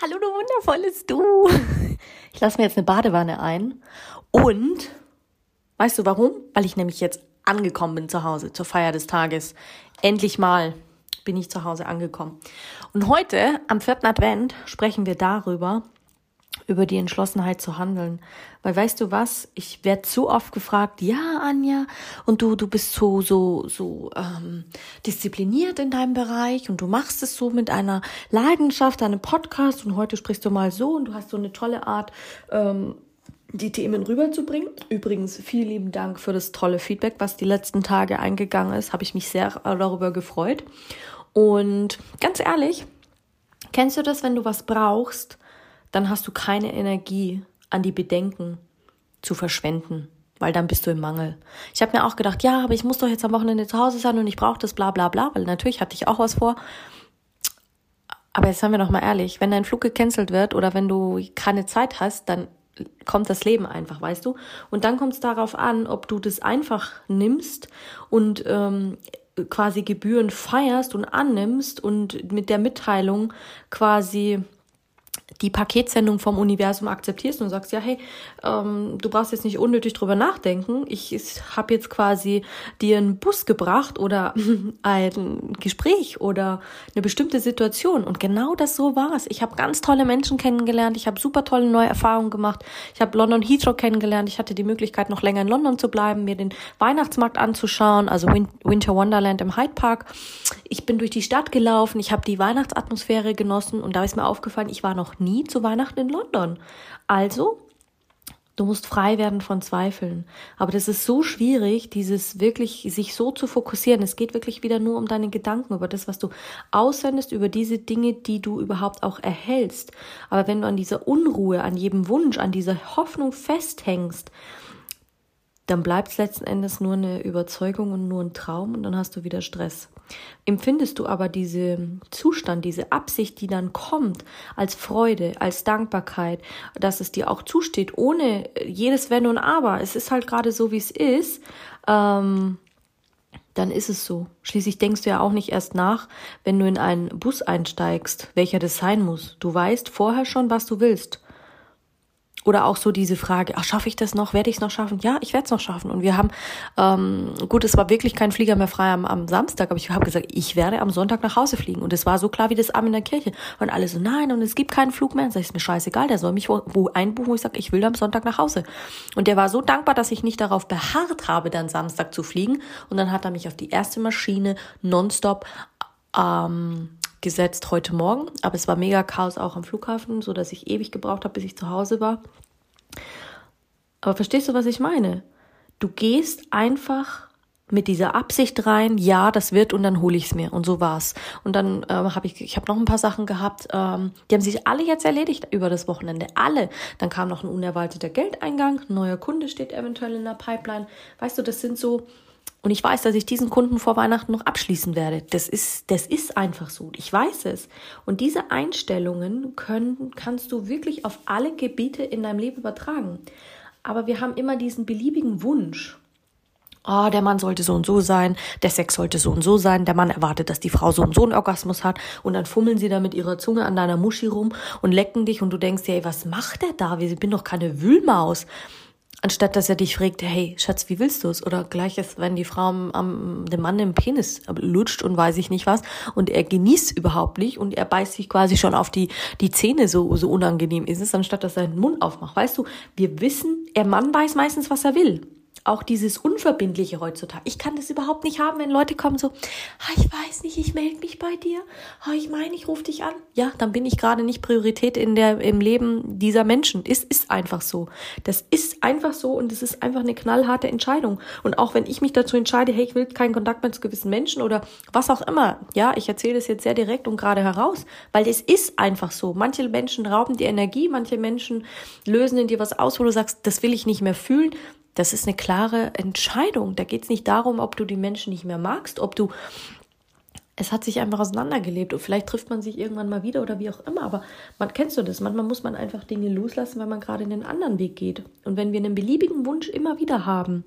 Hallo, du wundervolles Du. Ich lasse mir jetzt eine Badewanne ein. Und, weißt du warum? Weil ich nämlich jetzt angekommen bin zu Hause zur Feier des Tages. Endlich mal bin ich zu Hause angekommen. Und heute, am vierten Advent, sprechen wir darüber, über die Entschlossenheit zu handeln. Weil weißt du was, ich werde zu oft gefragt, ja, Anja, und du, du bist so, so, so ähm, diszipliniert in deinem Bereich und du machst es so mit einer Leidenschaft, deinem Podcast und heute sprichst du mal so und du hast so eine tolle Art, ähm, die Themen rüberzubringen. Übrigens, vielen lieben Dank für das tolle Feedback, was die letzten Tage eingegangen ist. Habe ich mich sehr darüber gefreut. Und ganz ehrlich, kennst du das, wenn du was brauchst dann hast du keine Energie an die Bedenken zu verschwenden, weil dann bist du im Mangel. Ich habe mir auch gedacht, ja, aber ich muss doch jetzt am Wochenende zu Hause sein und ich brauche das bla bla bla, weil natürlich hatte ich auch was vor. Aber jetzt seien wir doch mal ehrlich, wenn dein Flug gecancelt wird oder wenn du keine Zeit hast, dann kommt das Leben einfach, weißt du? Und dann kommt es darauf an, ob du das einfach nimmst und ähm, quasi Gebühren feierst und annimmst und mit der Mitteilung quasi die Paketsendung vom Universum akzeptierst und sagst, ja, hey, ähm, du brauchst jetzt nicht unnötig drüber nachdenken. Ich, ich habe jetzt quasi dir einen Bus gebracht oder ein Gespräch oder eine bestimmte Situation. Und genau das so war es. Ich habe ganz tolle Menschen kennengelernt. Ich habe super tolle neue Erfahrungen gemacht. Ich habe London Heathrow kennengelernt. Ich hatte die Möglichkeit, noch länger in London zu bleiben, mir den Weihnachtsmarkt anzuschauen, also Winter Wonderland im Hyde Park. Ich bin durch die Stadt gelaufen. Ich habe die Weihnachtsatmosphäre genossen und da ist mir aufgefallen, ich war noch nie zu Weihnachten in London. Also, du musst frei werden von Zweifeln. Aber das ist so schwierig, dieses wirklich sich so zu fokussieren. Es geht wirklich wieder nur um deine Gedanken, über das, was du aussendest, über diese Dinge, die du überhaupt auch erhältst. Aber wenn du an dieser Unruhe, an jedem Wunsch, an dieser Hoffnung festhängst, dann bleibt es letzten Endes nur eine Überzeugung und nur ein Traum und dann hast du wieder Stress. Empfindest du aber diesen Zustand, diese Absicht, die dann kommt, als Freude, als Dankbarkeit, dass es dir auch zusteht, ohne jedes Wenn und Aber, es ist halt gerade so, wie es ist, ähm, dann ist es so. Schließlich denkst du ja auch nicht erst nach, wenn du in einen Bus einsteigst, welcher das sein muss. Du weißt vorher schon, was du willst. Oder auch so diese Frage, ach, schaffe ich das noch? Werde ich es noch schaffen? Ja, ich werde es noch schaffen. Und wir haben, ähm, gut, es war wirklich kein Flieger mehr frei am, am Samstag, aber ich habe gesagt, ich werde am Sonntag nach Hause fliegen. Und es war so klar wie das Arm in der Kirche. Und alle so, nein, und es gibt keinen Flug mehr. Und sag ich, ist mir scheißegal, der soll mich wo einbuchen, wo ich sage, ich will am Sonntag nach Hause. Und der war so dankbar, dass ich nicht darauf beharrt habe, dann Samstag zu fliegen. Und dann hat er mich auf die erste Maschine nonstop ähm, gesetzt heute Morgen, aber es war mega Chaos auch am Flughafen, so dass ich ewig gebraucht habe, bis ich zu Hause war. Aber verstehst du, was ich meine? Du gehst einfach mit dieser Absicht rein, ja, das wird und dann hole ich es mir und so war's. Und dann ähm, habe ich, ich habe noch ein paar Sachen gehabt, ähm, die haben sich alle jetzt erledigt über das Wochenende, alle. Dann kam noch ein unerwarteter Geldeingang, ein neuer Kunde steht eventuell in der Pipeline. Weißt du, das sind so und ich weiß, dass ich diesen Kunden vor Weihnachten noch abschließen werde. Das ist, das ist einfach so. Ich weiß es. Und diese Einstellungen können, kannst du wirklich auf alle Gebiete in deinem Leben übertragen. Aber wir haben immer diesen beliebigen Wunsch. Oh, der Mann sollte so und so sein, der Sex sollte so und so sein, der Mann erwartet, dass die Frau so und so einen Orgasmus hat und dann fummeln sie da mit ihrer Zunge an deiner Muschi rum und lecken dich und du denkst dir, ey, was macht der da? Ich bin doch keine Wühlmaus anstatt dass er dich fragt, hey, Schatz, wie willst du es? Oder gleiches, wenn die Frau am, dem Mann im Penis lutscht und weiß ich nicht was und er genießt überhaupt nicht und er beißt sich quasi schon auf die, die Zähne, so, so unangenehm ist es, anstatt dass er den Mund aufmacht. Weißt du, wir wissen, der Mann weiß meistens, was er will. Auch dieses Unverbindliche heutzutage. Ich kann das überhaupt nicht haben, wenn Leute kommen so, ah, ich weiß nicht, ich melde mich bei dir. Ah, ich meine, ich rufe dich an. Ja, dann bin ich gerade nicht Priorität in der, im Leben dieser Menschen. Es ist einfach so. Das ist einfach so und es ist einfach eine knallharte Entscheidung. Und auch wenn ich mich dazu entscheide, hey, ich will keinen Kontakt mehr zu gewissen Menschen oder was auch immer. Ja, ich erzähle das jetzt sehr direkt und gerade heraus, weil es ist einfach so. Manche Menschen rauben die Energie, manche Menschen lösen in dir was aus, wo du sagst, das will ich nicht mehr fühlen das ist eine klare Entscheidung. Da geht es nicht darum, ob du die Menschen nicht mehr magst, ob du. Es hat sich einfach auseinandergelebt und vielleicht trifft man sich irgendwann mal wieder oder wie auch immer. Aber man kennst du das. Manchmal muss man einfach Dinge loslassen, weil man gerade in den anderen Weg geht. Und wenn wir einen beliebigen Wunsch immer wieder haben,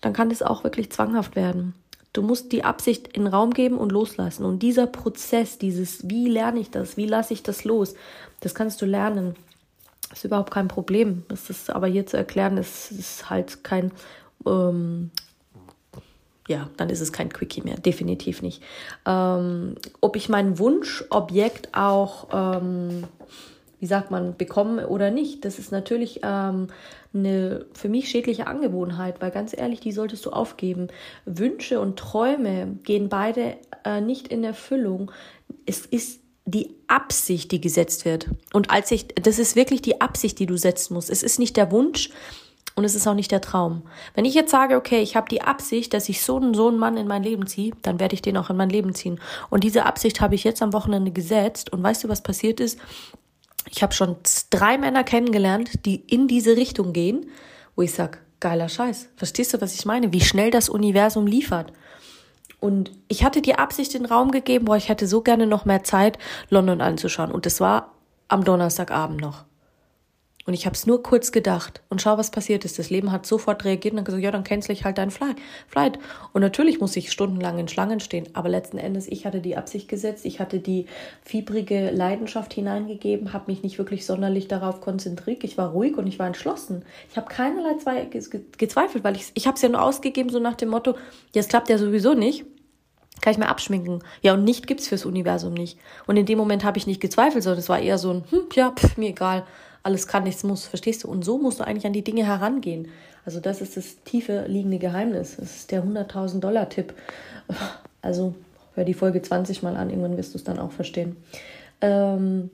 dann kann es auch wirklich zwanghaft werden. Du musst die Absicht in Raum geben und loslassen. Und dieser Prozess, dieses, wie lerne ich das, wie lasse ich das los, das kannst du lernen. Ist überhaupt kein Problem. Das ist aber hier zu erklären, ist, ist halt kein, ähm, ja, dann ist es kein Quickie mehr, definitiv nicht. Ähm, ob ich mein Wunschobjekt auch, ähm, wie sagt man, bekomme oder nicht, das ist natürlich ähm, eine für mich schädliche Angewohnheit, weil ganz ehrlich, die solltest du aufgeben. Wünsche und Träume gehen beide äh, nicht in Erfüllung. Es ist die Absicht, die gesetzt wird. Und als ich, das ist wirklich die Absicht, die du setzen musst. Es ist nicht der Wunsch und es ist auch nicht der Traum. Wenn ich jetzt sage, okay, ich habe die Absicht, dass ich so einen, so einen Mann in mein Leben ziehe, dann werde ich den auch in mein Leben ziehen. Und diese Absicht habe ich jetzt am Wochenende gesetzt. Und weißt du, was passiert ist? Ich habe schon drei Männer kennengelernt, die in diese Richtung gehen, wo ich sage, geiler Scheiß. Verstehst du, was ich meine? Wie schnell das Universum liefert. Und ich hatte die Absicht in den Raum gegeben, boah, ich hätte so gerne noch mehr Zeit, London anzuschauen. Und das war am Donnerstagabend noch. Und ich habe es nur kurz gedacht und schau, was passiert ist. Das Leben hat sofort reagiert und gesagt, ja, dann cancel ich halt dein Flight. Und natürlich muss ich stundenlang in Schlangen stehen. Aber letzten Endes, ich hatte die Absicht gesetzt, ich hatte die fiebrige Leidenschaft hineingegeben, habe mich nicht wirklich sonderlich darauf konzentriert. Ich war ruhig und ich war entschlossen. Ich habe keinerlei gezweifelt, weil ich, ich habe es ja nur ausgegeben, so nach dem Motto, ja, es klappt ja sowieso nicht kann ich mir abschminken. Ja, und nicht gibt's fürs Universum nicht. Und in dem Moment habe ich nicht gezweifelt, sondern es war eher so ein, hm, ja, pff, mir egal alles kann, nichts muss, verstehst du? Und so musst du eigentlich an die Dinge herangehen. Also das ist das tiefe liegende Geheimnis. Das ist der 100.000 Dollar Tipp. Also hör die Folge 20 mal an, irgendwann wirst du es dann auch verstehen. Ähm,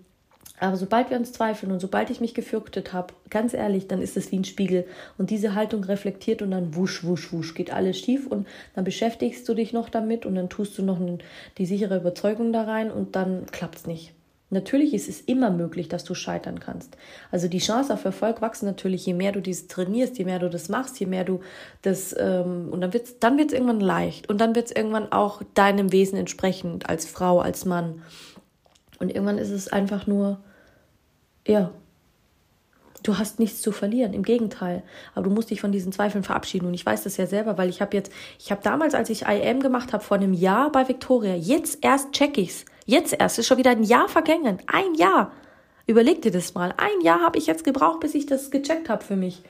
aber sobald wir uns zweifeln und sobald ich mich gefürchtet habe, ganz ehrlich, dann ist es wie ein Spiegel. Und diese Haltung reflektiert und dann wusch, wusch, wusch, geht alles schief und dann beschäftigst du dich noch damit und dann tust du noch die sichere Überzeugung da rein und dann klappt es nicht. Natürlich ist es immer möglich, dass du scheitern kannst. Also die Chance auf Erfolg wachsen natürlich, je mehr du dies trainierst, je mehr du das machst, je mehr du das ähm, und dann wird's dann wird's irgendwann leicht und dann wird's irgendwann auch deinem Wesen entsprechend als Frau, als Mann. Und irgendwann ist es einfach nur ja, du hast nichts zu verlieren, im Gegenteil. Aber du musst dich von diesen Zweifeln verabschieden. Und ich weiß das ja selber, weil ich habe jetzt, ich habe damals, als ich IM gemacht habe, vor einem Jahr bei Victoria, jetzt erst check ich's. Jetzt erst, ist schon wieder ein Jahr vergangen. Ein Jahr. Überleg dir das mal. Ein Jahr habe ich jetzt gebraucht, bis ich das gecheckt habe für mich.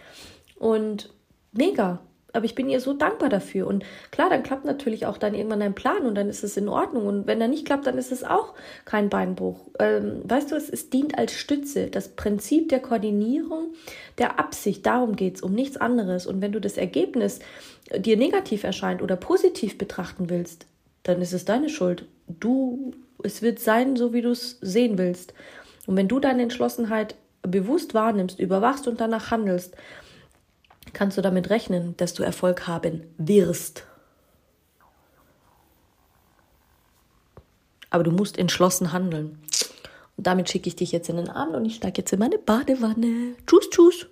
Und mega. Aber ich bin ihr so dankbar dafür. Und klar, dann klappt natürlich auch dann irgendwann dein Plan und dann ist es in Ordnung. Und wenn er nicht klappt, dann ist es auch kein Beinbruch. Ähm, weißt du, es, es dient als Stütze. Das Prinzip der Koordinierung, der Absicht, darum geht es, um nichts anderes. Und wenn du das Ergebnis dir negativ erscheint oder positiv betrachten willst, dann ist es deine Schuld. Du, es wird sein, so wie du es sehen willst. Und wenn du deine Entschlossenheit bewusst wahrnimmst, überwachst und danach handelst, kannst du damit rechnen, dass du Erfolg haben wirst. Aber du musst entschlossen handeln. Und damit schicke ich dich jetzt in den Abend und ich steige jetzt in meine Badewanne. Tschüss, tschüss.